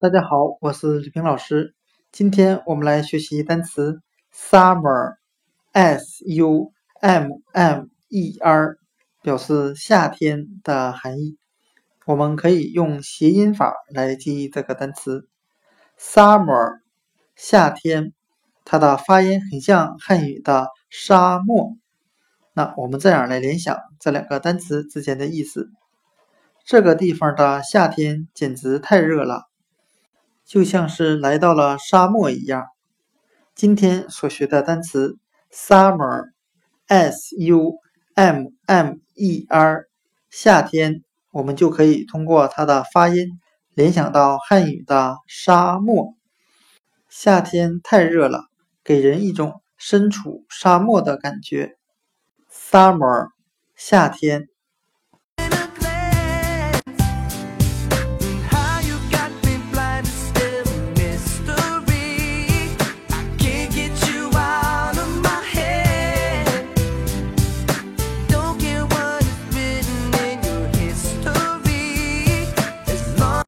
大家好，我是李平老师。今天我们来学习单词 summer，s u m m e r，表示夏天的含义。我们可以用谐音法来记忆这个单词 summer，夏天，它的发音很像汉语的沙漠。那我们这样来联想这两个单词之间的意思：这个地方的夏天简直太热了。就像是来到了沙漠一样。今天所学的单词 summer，s u m m e r，夏天，我们就可以通过它的发音联想到汉语的沙漠。夏天太热了，给人一种身处沙漠的感觉。summer，夏天。